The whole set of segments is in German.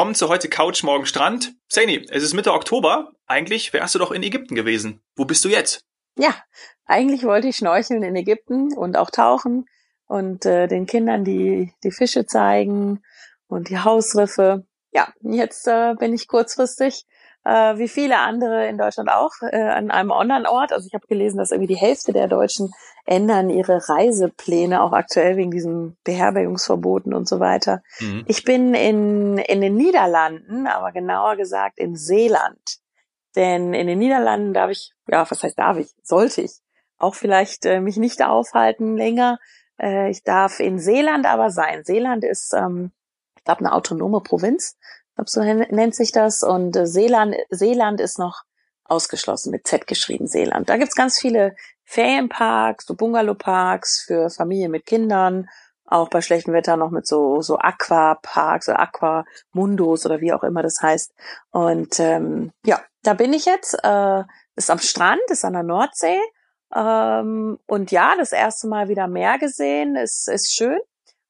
Willkommen zu heute Couch, morgen Strand. Saini, es ist Mitte Oktober. Eigentlich wärst du doch in Ägypten gewesen. Wo bist du jetzt? Ja, eigentlich wollte ich schnorcheln in Ägypten und auch tauchen und äh, den Kindern die, die Fische zeigen und die Hausriffe. Ja, jetzt äh, bin ich kurzfristig äh, wie viele andere in Deutschland auch, äh, an einem Online-Ort. Also ich habe gelesen, dass irgendwie die Hälfte der Deutschen ändern ihre Reisepläne, auch aktuell wegen diesen Beherbergungsverboten und so weiter. Mhm. Ich bin in, in den Niederlanden, aber genauer gesagt in Seeland. Denn in den Niederlanden darf ich, ja, was heißt darf ich, sollte ich auch vielleicht äh, mich nicht aufhalten länger. Äh, ich darf in Seeland aber sein. Seeland ist, ähm, ich glaube, eine autonome Provinz glaube, so nennt sich das. Und äh, Seeland, Seeland ist noch ausgeschlossen, mit Z geschrieben, Seeland. Da gibt's ganz viele Ferienparks, so Bungalowparks für Familien mit Kindern, auch bei schlechtem Wetter noch mit so, so Aquaparks oder Aquamundos oder wie auch immer das heißt. Und ähm, ja, da bin ich jetzt, äh, ist am Strand, ist an der Nordsee. Ähm, und ja, das erste Mal wieder Meer gesehen, ist, ist schön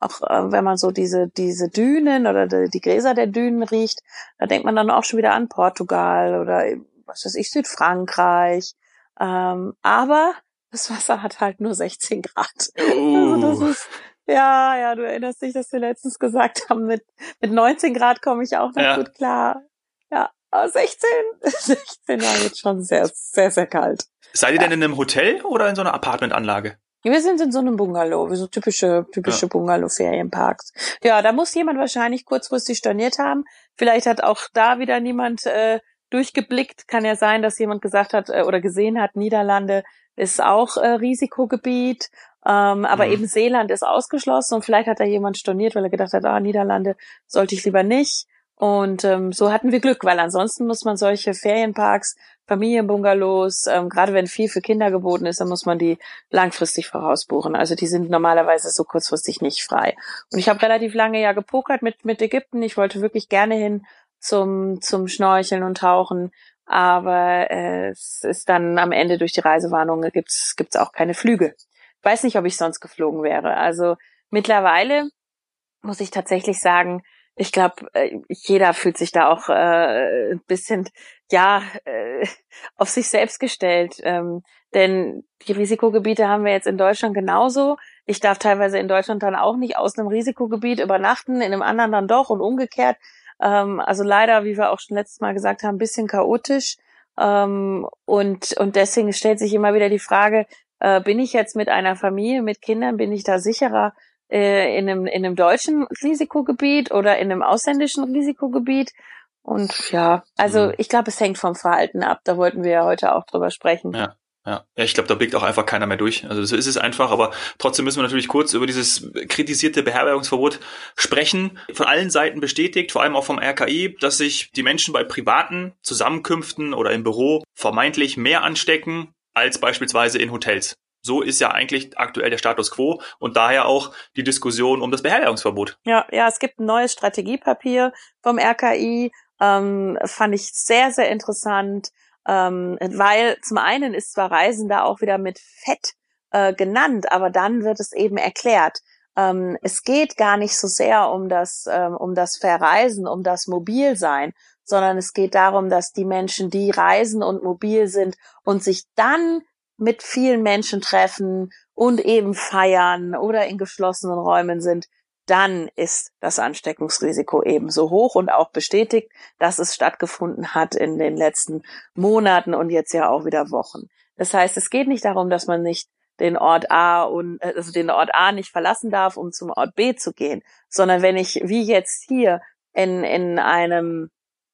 auch äh, wenn man so diese, diese Dünen oder die, die Gräser der Dünen riecht, da denkt man dann auch schon wieder an Portugal oder was weiß ich, Südfrankreich. Ähm, aber das Wasser hat halt nur 16 Grad. Also das ist, ja, ja, du erinnerst dich, dass wir letztens gesagt haben, mit, mit 19 Grad komme ich auch noch ja. gut klar. Ja, aber 16, 16 war jetzt schon sehr, sehr, sehr kalt. Seid ihr ja. denn in einem Hotel oder in so einer Apartmentanlage? Wir sind in so einem Bungalow, so typische, typische ja. Bungalow-Ferienparks. Ja, da muss jemand wahrscheinlich kurzfristig storniert haben. Vielleicht hat auch da wieder niemand äh, durchgeblickt. Kann ja sein, dass jemand gesagt hat äh, oder gesehen hat, Niederlande ist auch äh, Risikogebiet. Ähm, aber mhm. eben Seeland ist ausgeschlossen und vielleicht hat da jemand storniert, weil er gedacht hat, ah, Niederlande sollte ich lieber nicht. Und ähm, so hatten wir Glück, weil ansonsten muss man solche Ferienparks, Familienbungalows, ähm, gerade wenn viel für Kinder geboten ist, dann muss man die langfristig vorausbuchen. Also die sind normalerweise so kurzfristig nicht frei. Und ich habe relativ lange ja gepokert mit mit Ägypten. Ich wollte wirklich gerne hin zum zum Schnorcheln und Tauchen, aber äh, es ist dann am Ende durch die Reisewarnung gibt's gibt's auch keine Flüge. Weiß nicht, ob ich sonst geflogen wäre. Also mittlerweile muss ich tatsächlich sagen, ich glaube, äh, jeder fühlt sich da auch äh, ein bisschen, ja, äh, auf sich selbst gestellt. Ähm, denn die Risikogebiete haben wir jetzt in Deutschland genauso. Ich darf teilweise in Deutschland dann auch nicht aus einem Risikogebiet übernachten, in einem anderen dann doch und umgekehrt. Ähm, also leider, wie wir auch schon letztes Mal gesagt haben, ein bisschen chaotisch. Ähm, und, und deswegen stellt sich immer wieder die Frage, äh, bin ich jetzt mit einer Familie, mit Kindern, bin ich da sicherer, äh, in, einem, in einem deutschen Risikogebiet oder in einem ausländischen Risikogebiet. Und ja, also mhm. ich glaube, es hängt vom Verhalten ab. Da wollten wir ja heute auch drüber sprechen. Ja. Ja, ja ich glaube, da blickt auch einfach keiner mehr durch. Also so ist es einfach, aber trotzdem müssen wir natürlich kurz über dieses kritisierte Beherbergungsverbot sprechen. Von allen Seiten bestätigt, vor allem auch vom RKI, dass sich die Menschen bei privaten Zusammenkünften oder im Büro vermeintlich mehr anstecken als beispielsweise in Hotels. So ist ja eigentlich aktuell der Status quo und daher auch die Diskussion um das Beherbergungsverbot. Ja, ja, es gibt ein neues Strategiepapier vom RKI, ähm, fand ich sehr, sehr interessant, ähm, weil zum einen ist zwar Reisen da auch wieder mit Fett äh, genannt, aber dann wird es eben erklärt. Ähm, es geht gar nicht so sehr um das, ähm, um das Verreisen, um das Mobilsein, sondern es geht darum, dass die Menschen, die reisen und mobil sind und sich dann mit vielen Menschen treffen und eben feiern oder in geschlossenen Räumen sind, dann ist das Ansteckungsrisiko ebenso hoch und auch bestätigt, dass es stattgefunden hat in den letzten Monaten und jetzt ja auch wieder Wochen. Das heißt, es geht nicht darum, dass man nicht den Ort A und äh, also den Ort A nicht verlassen darf, um zum Ort B zu gehen, sondern wenn ich wie jetzt hier in in einem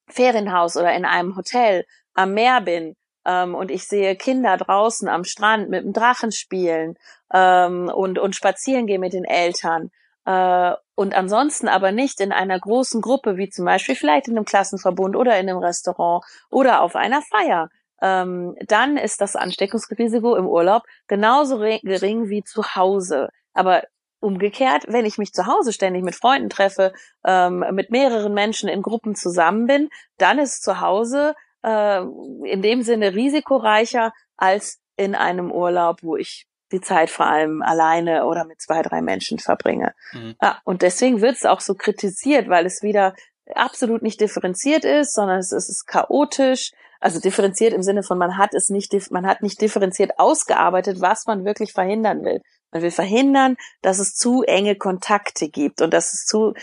Ferienhaus oder in einem Hotel am Meer bin ähm, und ich sehe Kinder draußen am Strand mit dem Drachen spielen ähm, und, und spazieren gehen mit den Eltern äh, und ansonsten aber nicht in einer großen Gruppe, wie zum Beispiel vielleicht in einem Klassenverbund oder in einem Restaurant oder auf einer Feier, ähm, dann ist das Ansteckungsrisiko im Urlaub genauso gering wie zu Hause. Aber umgekehrt, wenn ich mich zu Hause ständig mit Freunden treffe, ähm, mit mehreren Menschen in Gruppen zusammen bin, dann ist zu Hause äh, in dem Sinne risikoreicher als in einem Urlaub, wo ich die Zeit vor allem alleine oder mit zwei, drei Menschen verbringe. Mhm. Ja, und deswegen wird es auch so kritisiert, weil es wieder absolut nicht differenziert ist, sondern es ist, es ist chaotisch. Also differenziert im Sinne von man hat es nicht, man hat nicht differenziert ausgearbeitet, was man wirklich verhindern will. Man will verhindern, dass es zu enge Kontakte gibt und dass es zu,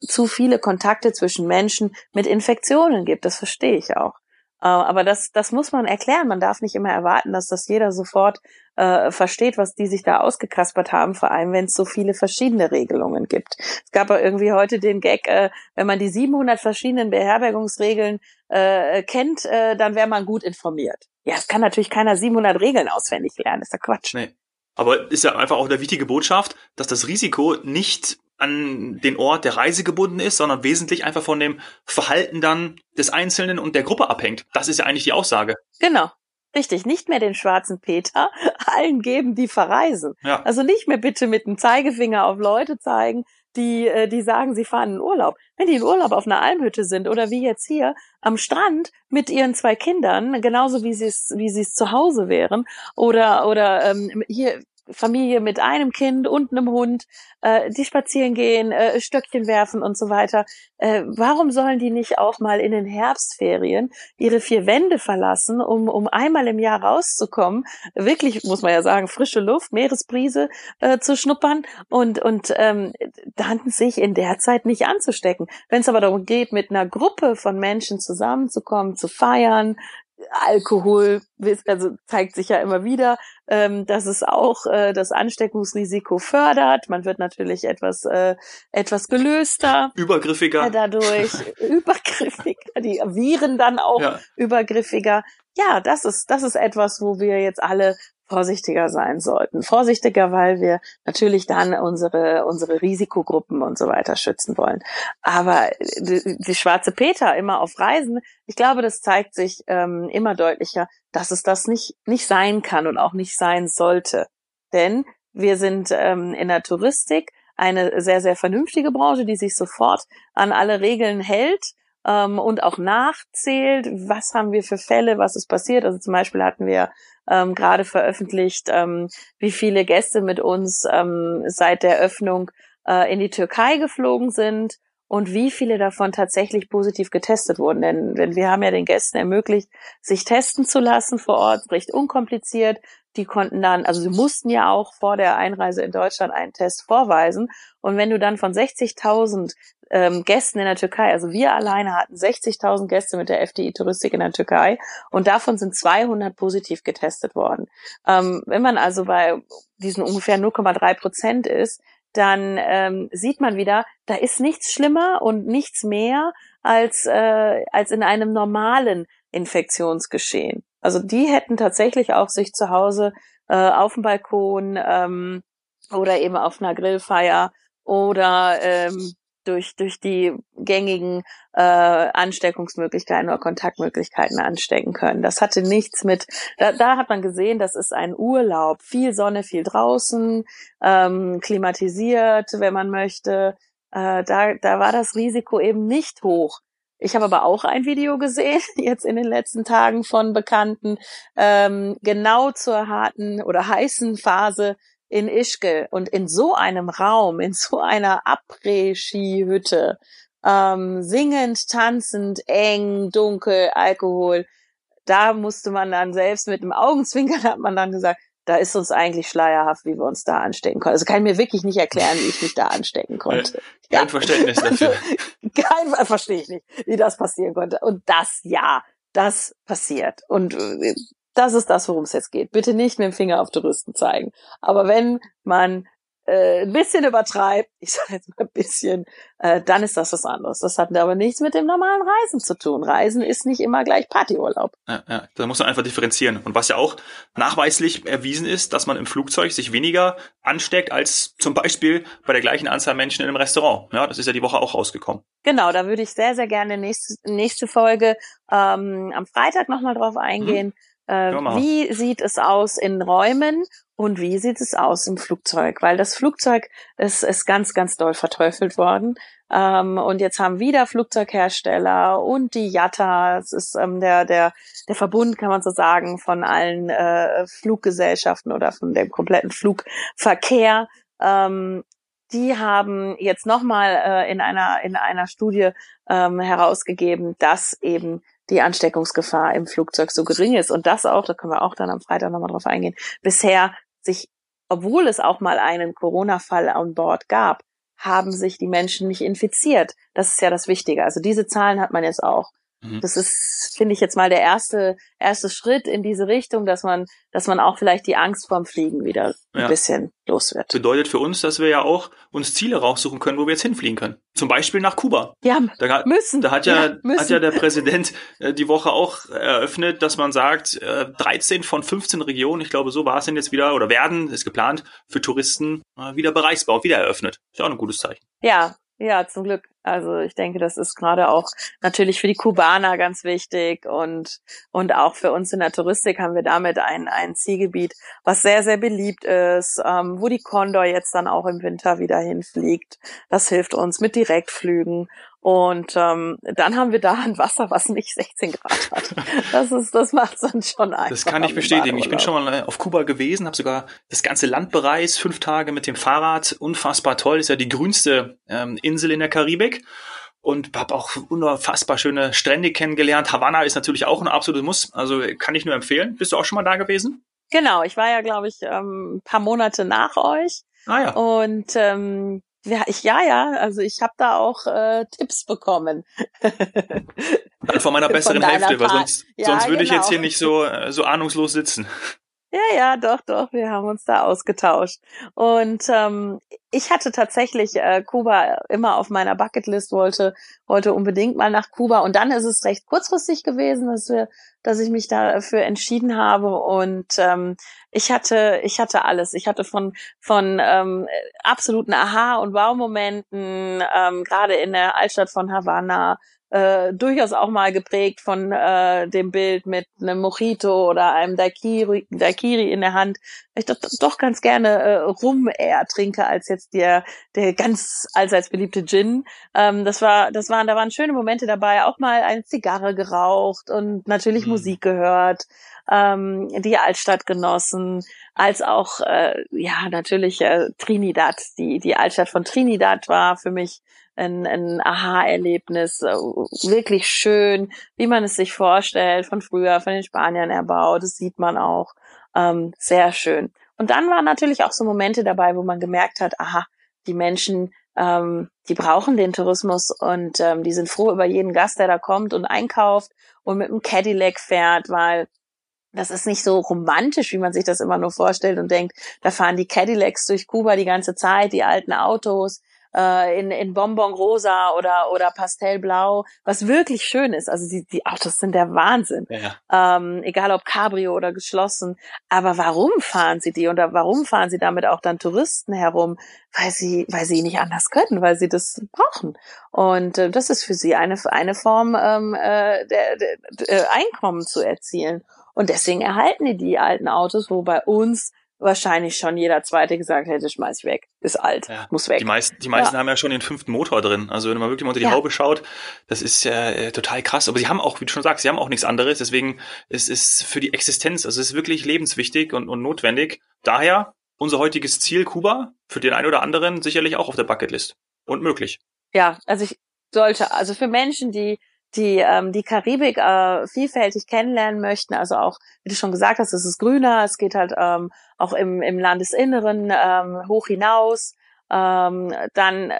zu viele Kontakte zwischen Menschen mit Infektionen gibt. Das verstehe ich auch. Äh, aber das, das muss man erklären. Man darf nicht immer erwarten, dass das jeder sofort äh, versteht, was die sich da ausgekaspert haben, vor allem wenn es so viele verschiedene Regelungen gibt. Es gab ja irgendwie heute den Gag, äh, wenn man die 700 verschiedenen Beherbergungsregeln äh, kennt, äh, dann wäre man gut informiert. Ja, es kann natürlich keiner 700 Regeln auswendig lernen. Ist ja Quatsch. Nee. Aber ist ja einfach auch eine wichtige Botschaft, dass das Risiko nicht an den Ort der Reise gebunden ist, sondern wesentlich einfach von dem Verhalten dann des Einzelnen und der Gruppe abhängt. Das ist ja eigentlich die Aussage. Genau. Richtig, nicht mehr den schwarzen Peter allen geben, die verreisen. Ja. Also nicht mehr bitte mit dem Zeigefinger auf Leute zeigen, die, äh, die sagen, sie fahren in Urlaub. Wenn die in Urlaub auf einer Almhütte sind oder wie jetzt hier am Strand mit ihren zwei Kindern, genauso wie sie es, wie sie es zu Hause wären, oder, oder ähm, hier Familie mit einem Kind und einem Hund, äh, die spazieren gehen, äh, Stöckchen werfen und so weiter. Äh, warum sollen die nicht auch mal in den Herbstferien ihre vier Wände verlassen, um, um einmal im Jahr rauszukommen? Wirklich, muss man ja sagen, frische Luft, Meeresbrise äh, zu schnuppern und, und ähm, dann sich in der Zeit nicht anzustecken. Wenn es aber darum geht, mit einer Gruppe von Menschen zusammenzukommen, zu feiern, Alkohol, also zeigt sich ja immer wieder, ähm, dass es auch äh, das Ansteckungsrisiko fördert. Man wird natürlich etwas äh, etwas gelöster, übergriffiger, dadurch übergriffiger, die Viren dann auch ja. übergriffiger. Ja, das ist das ist etwas, wo wir jetzt alle vorsichtiger sein sollten. Vorsichtiger, weil wir natürlich dann unsere, unsere Risikogruppen und so weiter schützen wollen. Aber die, die schwarze Peter immer auf Reisen, ich glaube, das zeigt sich ähm, immer deutlicher, dass es das nicht, nicht sein kann und auch nicht sein sollte. Denn wir sind ähm, in der Touristik eine sehr, sehr vernünftige Branche, die sich sofort an alle Regeln hält ähm, und auch nachzählt, was haben wir für Fälle, was ist passiert. Also zum Beispiel hatten wir ähm, gerade veröffentlicht, ähm, wie viele Gäste mit uns ähm, seit der Öffnung äh, in die Türkei geflogen sind und wie viele davon tatsächlich positiv getestet wurden. Denn, denn wir haben ja den Gästen ermöglicht, sich testen zu lassen vor Ort, recht unkompliziert. Die konnten dann, also sie mussten ja auch vor der Einreise in Deutschland einen Test vorweisen. Und wenn du dann von 60.000 ähm, Gästen in der Türkei. Also wir alleine hatten 60.000 Gäste mit der FDI Touristik in der Türkei und davon sind 200 positiv getestet worden. Ähm, wenn man also bei diesen ungefähr 0,3 Prozent ist, dann ähm, sieht man wieder, da ist nichts schlimmer und nichts mehr als, äh, als in einem normalen Infektionsgeschehen. Also die hätten tatsächlich auch sich zu Hause äh, auf dem Balkon ähm, oder eben auf einer Grillfeier oder ähm, durch, durch die gängigen äh, Ansteckungsmöglichkeiten oder Kontaktmöglichkeiten anstecken können. Das hatte nichts mit, da, da hat man gesehen, das ist ein Urlaub. Viel Sonne, viel draußen, ähm, klimatisiert, wenn man möchte. Äh, da, da war das Risiko eben nicht hoch. Ich habe aber auch ein Video gesehen, jetzt in den letzten Tagen von Bekannten, ähm, genau zur harten oder heißen Phase in Ischke und in so einem Raum, in so einer Après-Ski-Hütte, ähm, singend, tanzend, eng, dunkel, Alkohol, da musste man dann selbst mit dem Augenzwinkern hat man dann gesagt, da ist uns eigentlich schleierhaft, wie wir uns da anstecken konnten. Also kann ich mir wirklich nicht erklären, wie ich mich da anstecken konnte. Kein ja. Verständnis dafür. kein verstehe ich nicht, wie das passieren konnte. Und das ja, das passiert. Und äh, das ist das, worum es jetzt geht. Bitte nicht mit dem Finger auf Touristen zeigen. Aber wenn man äh, ein bisschen übertreibt, ich sage jetzt mal ein bisschen, äh, dann ist das was anderes. Das hat aber nichts mit dem normalen Reisen zu tun. Reisen ist nicht immer gleich Partyurlaub. Ja, ja, da muss man einfach differenzieren. Und was ja auch nachweislich erwiesen ist, dass man im Flugzeug sich weniger ansteckt als zum Beispiel bei der gleichen Anzahl Menschen in einem Restaurant. Ja, das ist ja die Woche auch rausgekommen. Genau, da würde ich sehr, sehr gerne nächste, nächste Folge ähm, am Freitag nochmal drauf eingehen. Mhm äh, wie sieht es aus in Räumen und wie sieht es aus im Flugzeug? Weil das Flugzeug ist, ist ganz, ganz doll verteufelt worden. Ähm, und jetzt haben wieder Flugzeughersteller und die JATA, es ist ähm, der, der, der Verbund, kann man so sagen, von allen äh, Fluggesellschaften oder von dem kompletten Flugverkehr, ähm, die haben jetzt nochmal äh, in einer in einer Studie ähm, herausgegeben, dass eben die Ansteckungsgefahr im Flugzeug so gering ist und das auch, da können wir auch dann am Freitag nochmal drauf eingehen, bisher sich, obwohl es auch mal einen Corona-Fall an Bord gab, haben sich die Menschen nicht infiziert. Das ist ja das Wichtige. Also diese Zahlen hat man jetzt auch. Mhm. Das ist, finde ich, jetzt mal der erste, erste Schritt in diese Richtung, dass man, dass man auch vielleicht die Angst vorm Fliegen wieder ein ja. bisschen los wird. Bedeutet für uns, dass wir ja auch uns Ziele raussuchen können, wo wir jetzt hinfliegen können. Zum Beispiel nach Kuba. Ja, da, müssen. Da hat ja, ja hat ja der Präsident äh, die Woche auch eröffnet, dass man sagt, äh, 13 von 15 Regionen, ich glaube, so war es denn jetzt wieder oder werden, ist geplant, für Touristen äh, wieder bereichsbar wieder eröffnet. Ist ja auch ein gutes Zeichen. Ja, ja, zum Glück. Also ich denke, das ist gerade auch natürlich für die Kubaner ganz wichtig und und auch für uns in der Touristik haben wir damit ein ein Zielgebiet, was sehr sehr beliebt ist, ähm, wo die Condor jetzt dann auch im Winter wieder hinfliegt. Das hilft uns mit Direktflügen und ähm, dann haben wir da ein Wasser, was nicht 16 Grad hat. Das ist, das macht dann schon einfach. Das kann ich bestätigen. Ich bin schon mal auf Kuba gewesen, habe sogar das ganze Land bereist, fünf Tage mit dem Fahrrad. Unfassbar toll. Das ist ja die grünste ähm, Insel in der Karibik und habe auch unfassbar schöne Strände kennengelernt. Havanna ist natürlich auch ein absolutes Muss. Also kann ich nur empfehlen. Bist du auch schon mal da gewesen? Genau, ich war ja, glaube ich, ähm, ein paar Monate nach euch. Ah ja. Und ähm, ja, ich, ja, ja, also ich habe da auch äh, Tipps bekommen. Dann von meiner besseren von Hälfte, weil sonst, ja, sonst würde genau. ich jetzt hier genau. nicht so, äh, so ahnungslos sitzen. Ja, ja, doch, doch, wir haben uns da ausgetauscht. Und ähm, ich hatte tatsächlich äh, Kuba immer auf meiner Bucketlist, wollte, wollte unbedingt mal nach Kuba. Und dann ist es recht kurzfristig gewesen, dass wir, dass ich mich dafür entschieden habe. Und ähm, ich hatte, ich hatte alles. Ich hatte von von ähm, absoluten Aha- und Wow-Momenten, ähm, gerade in der Altstadt von Havanna, äh, durchaus auch mal geprägt von äh, dem Bild mit einem Mojito oder einem Daikiri, Daikiri in der Hand. Ich doch, doch ganz gerne äh, Rum eher trinke als jetzt der der ganz allseits beliebte Gin. Ähm, das war das waren da waren schöne Momente dabei, auch mal eine Zigarre geraucht und natürlich mhm. Musik gehört, ähm, die Altstadt genossen, als auch äh, ja natürlich äh, Trinidad. Die die Altstadt von Trinidad war für mich ein, ein Aha-Erlebnis, äh, wirklich schön, wie man es sich vorstellt, von früher, von den Spaniern erbaut, das sieht man auch, ähm, sehr schön. Und dann waren natürlich auch so Momente dabei, wo man gemerkt hat, aha, die Menschen, ähm, die brauchen den Tourismus und ähm, die sind froh über jeden Gast, der da kommt und einkauft und mit einem Cadillac fährt, weil das ist nicht so romantisch, wie man sich das immer nur vorstellt und denkt, da fahren die Cadillacs durch Kuba die ganze Zeit, die alten Autos, äh, in, in Bonbon rosa oder, oder Pastellblau, was wirklich schön ist. Also die, die Autos sind der Wahnsinn. Ja. Ähm, egal ob Cabrio oder geschlossen. Aber warum fahren sie die oder warum fahren sie damit auch dann Touristen herum? Weil sie, weil sie nicht anders können, weil sie das brauchen. Und äh, das ist für sie eine, eine Form ähm, äh, der, der, der Einkommen zu erzielen. Und deswegen erhalten die die alten Autos, wo bei uns wahrscheinlich schon jeder Zweite gesagt hätte, schmeiß ich weg, ist alt, ja. muss weg. Die meisten, die meisten ja. haben ja schon den fünften Motor drin. Also wenn man wirklich mal unter die ja. Haube schaut, das ist ja äh, total krass. Aber sie haben auch, wie du schon sagst, sie haben auch nichts anderes. Deswegen ist es für die Existenz, also es ist wirklich lebenswichtig und, und notwendig. Daher unser heutiges Ziel Kuba für den einen oder anderen sicherlich auch auf der Bucketlist und möglich. Ja, also ich sollte, also für Menschen, die die ähm, die Karibik äh, vielfältig kennenlernen möchten, also auch, wie du schon gesagt hast, es ist grüner, es geht halt ähm, auch im, im Landesinneren ähm, hoch hinaus, ähm, dann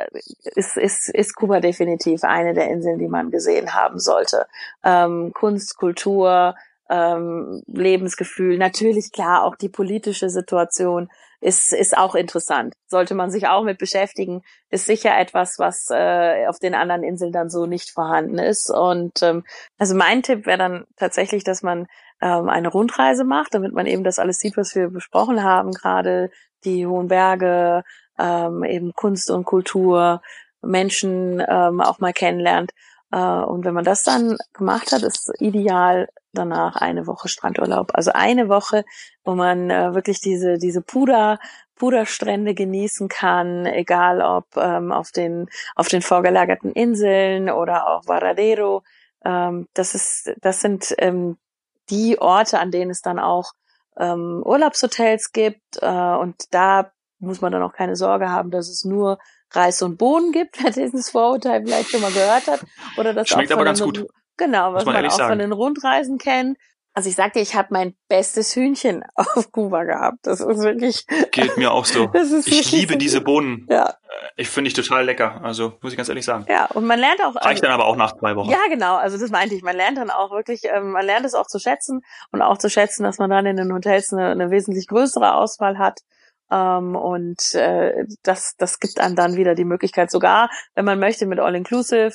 ist, ist, ist Kuba definitiv eine der Inseln, die man gesehen haben sollte. Ähm, Kunst, Kultur, ähm, Lebensgefühl, natürlich klar auch die politische Situation ist, ist auch interessant. Sollte man sich auch mit beschäftigen, ist sicher etwas, was äh, auf den anderen Inseln dann so nicht vorhanden ist. Und ähm, also mein Tipp wäre dann tatsächlich, dass man ähm, eine Rundreise macht, damit man eben das alles sieht, was wir besprochen haben, gerade die hohen Berge, ähm, eben Kunst und Kultur, Menschen ähm, auch mal kennenlernt. Äh, und wenn man das dann gemacht hat, ist ideal danach eine Woche Strandurlaub. Also eine Woche, wo man äh, wirklich diese, diese Puder, Puderstrände genießen kann, egal ob ähm, auf den, auf den vorgelagerten Inseln oder auch Varadero. Ähm, das ist, das sind ähm, die Orte, an denen es dann auch ähm, Urlaubshotels gibt. Äh, und da muss man dann auch keine Sorge haben, dass es nur Reis und Bohnen gibt, wer dieses Vorurteil vielleicht schon mal gehört hat. Oder das Schmeckt auch aber von ganz gut. Genau, was man man, auch sagen. von den Rundreisen kennt. Also ich sagte, ich habe mein bestes Hühnchen auf Kuba gehabt. Das ist wirklich, Geht mir auch so. das ist Ich liebe diese Bohnen. Ja, Ich finde ich total lecker. Also muss ich ganz ehrlich sagen. ja. Und man lernt auch. Reicht dann aber auch nach zwei Wochen. Ja, genau. Also das meinte ich. Man lernt dann auch wirklich, ähm, man lernt es auch zu schätzen und auch zu schätzen, dass man dann in den Hotels eine, eine wesentlich größere Auswahl hat. Ähm, und äh, das, das gibt einem dann wieder die Möglichkeit, sogar, wenn man möchte, mit All-Inclusive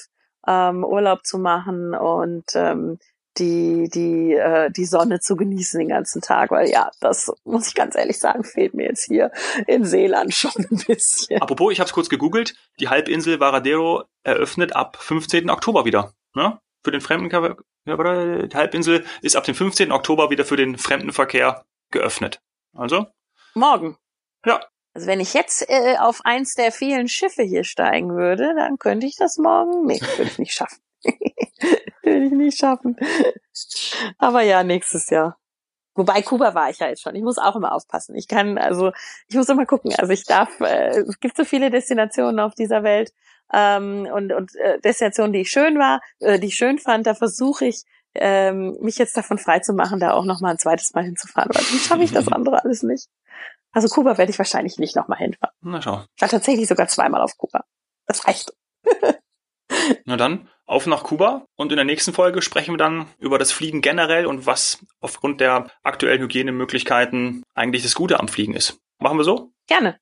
ähm, Urlaub zu machen und ähm, die, die, äh, die Sonne zu genießen den ganzen Tag. Weil ja, das muss ich ganz ehrlich sagen, fehlt mir jetzt hier in Seeland schon ein bisschen. Apropos, ich habe es kurz gegoogelt. Die Halbinsel Varadero eröffnet ab 15. Oktober wieder. Ne? Für den Fremdenverkehr. Die Halbinsel ist ab dem 15. Oktober wieder für den Fremdenverkehr geöffnet. Also, Morgen. Ja. Also wenn ich jetzt äh, auf eins der vielen Schiffe hier steigen würde, dann könnte ich das morgen. Nee, würde ich nicht schaffen. würde ich nicht schaffen. Aber ja, nächstes Jahr. Wobei Kuba war ich ja jetzt schon. Ich muss auch immer aufpassen. Ich kann, also, ich muss immer gucken. Also ich darf, äh, es gibt so viele Destinationen auf dieser Welt ähm, und, und äh, Destinationen, die ich schön war, äh, die ich schön fand, da versuche ich, ähm, mich jetzt davon frei zu machen, da auch noch mal ein zweites Mal hinzufahren, weil sonst schaffe ich das andere alles nicht. Also Kuba werde ich wahrscheinlich nicht noch mal hinfahren. na schau. Ich war tatsächlich sogar zweimal auf Kuba. Das reicht. Na dann, auf nach Kuba. Und in der nächsten Folge sprechen wir dann über das Fliegen generell und was aufgrund der aktuellen Hygienemöglichkeiten eigentlich das Gute am Fliegen ist. Machen wir so? Gerne.